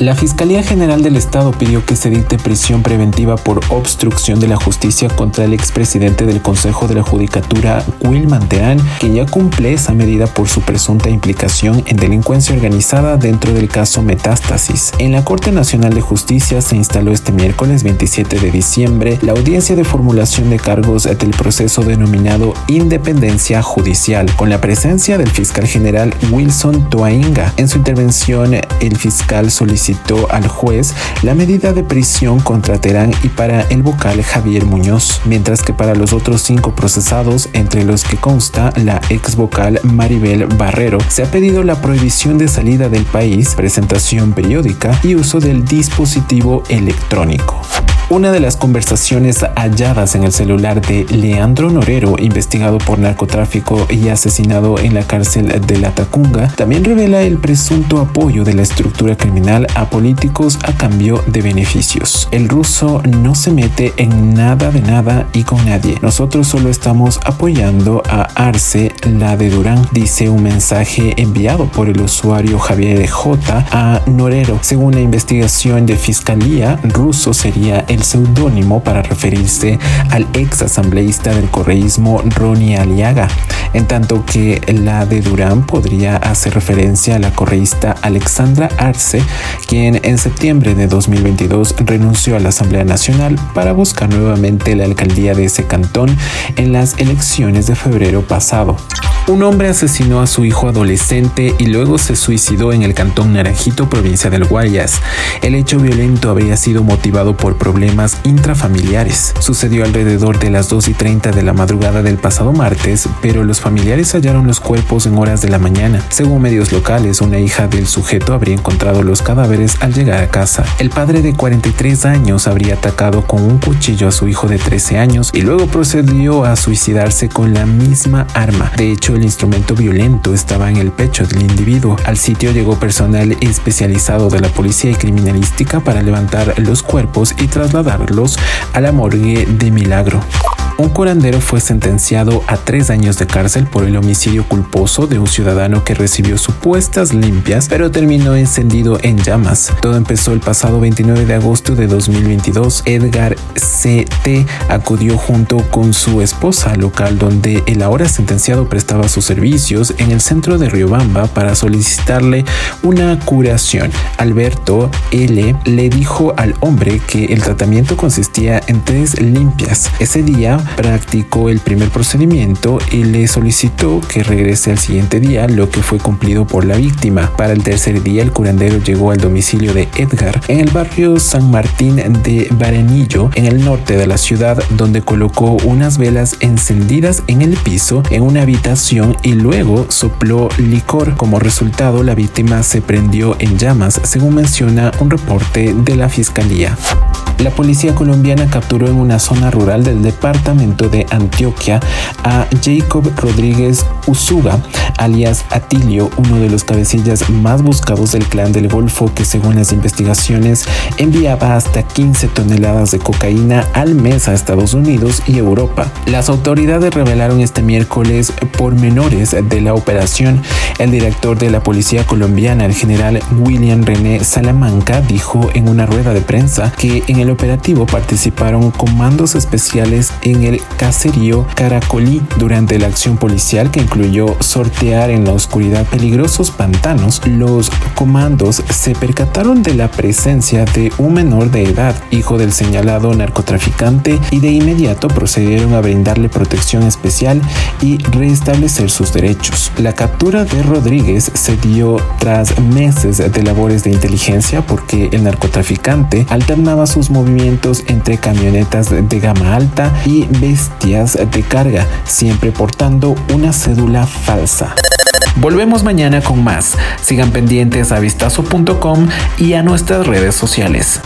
La Fiscalía General del Estado pidió que se dicte prisión preventiva por obstrucción de la justicia contra el expresidente del Consejo de la Judicatura, Wilman Terán, que ya cumple esa medida por su presunta implicación en delincuencia organizada dentro del caso Metástasis. En la Corte Nacional de Justicia se instaló este miércoles 27 de diciembre la audiencia de formulación de cargos del proceso denominado Independencia Judicial, con la presencia del fiscal general Wilson Toainga. En su intervención, el fiscal solicitó al juez la medida de prisión contra Terán y para el vocal Javier Muñoz, mientras que para los otros cinco procesados, entre los que consta la ex vocal Maribel Barrero, se ha pedido la prohibición de salida del país, presentación periódica y uso del dispositivo electrónico. Una de las conversaciones halladas en el celular de Leandro Norero, investigado por narcotráfico y asesinado en la cárcel de La Tacunga, también revela el presunto apoyo de la estructura criminal a políticos a cambio de beneficios. El ruso no se mete en nada de nada y con nadie. Nosotros solo estamos apoyando a Arce, la de Durán, dice un mensaje enviado por el usuario Javier J a Norero. Según la investigación de fiscalía, ruso sería el seudónimo para referirse al ex asambleísta del correísmo Ronnie Aliaga, en tanto que la de Durán podría hacer referencia a la correísta Alexandra Arce, quien en septiembre de 2022 renunció a la Asamblea Nacional para buscar nuevamente la alcaldía de ese cantón en las elecciones de febrero pasado. Un hombre asesinó a su hijo adolescente y luego se suicidó en el cantón Naranjito, provincia del Guayas. El hecho violento habría sido motivado por problemas intrafamiliares. Sucedió alrededor de las 2 y 30 de la madrugada del pasado martes, pero los familiares hallaron los cuerpos en horas de la mañana. Según medios locales, una hija del sujeto habría encontrado los cadáveres al llegar a casa. El padre de 43 años habría atacado con un cuchillo a su hijo de 13 años y luego procedió a suicidarse con la misma arma. De hecho, el instrumento violento estaba en el pecho del individuo. Al sitio llegó personal especializado de la policía y criminalística para levantar los cuerpos y trasladarlos a la morgue de Milagro. Un curandero fue sentenciado a tres años de cárcel por el homicidio culposo de un ciudadano que recibió supuestas limpias, pero terminó encendido en llamas. Todo empezó el pasado 29 de agosto de 2022. Edgar C.T. acudió junto con su esposa al local donde el ahora sentenciado prestaba sus servicios en el centro de Riobamba para solicitarle una curación. Alberto L. le dijo al hombre que el tratamiento consistía en tres limpias. Ese día practicó el primer procedimiento y le solicitó que regrese al siguiente día, lo que fue cumplido por la víctima. Para el tercer día, el curandero llegó al domicilio de Edgar en el barrio San Martín de Barenillo, en el norte de la ciudad, donde colocó unas velas encendidas en el piso en una habitación y luego sopló licor. Como resultado, la víctima se prendió en llamas, según menciona un reporte de la fiscalía. La policía colombiana capturó en una zona rural del departamento de Antioquia a Jacob Rodríguez Usuga, alias Atilio, uno de los cabecillas más buscados del clan del Golfo que según las investigaciones enviaba hasta 15 toneladas de cocaína al mes a Estados Unidos y Europa. Las autoridades revelaron este miércoles pormenores de la operación. El director de la policía colombiana, el general William René Salamanca, dijo en una rueda de prensa que en el operativo participaron comandos especiales en el caserío Caracolí durante la acción policial que incluyó sortear en la oscuridad peligrosos pantanos. Los comandos se percataron de la presencia de un menor de edad, hijo del señalado narcotraficante, y de inmediato procedieron a brindarle protección especial y restablecer sus derechos. La captura de Rodríguez se dio tras meses de labores de inteligencia porque el narcotraficante alternaba sus movimientos entre camionetas de gama alta y bestias de carga, siempre portando una cédula falsa. Volvemos mañana con más. Sigan pendientes a vistazo.com y a nuestras redes sociales.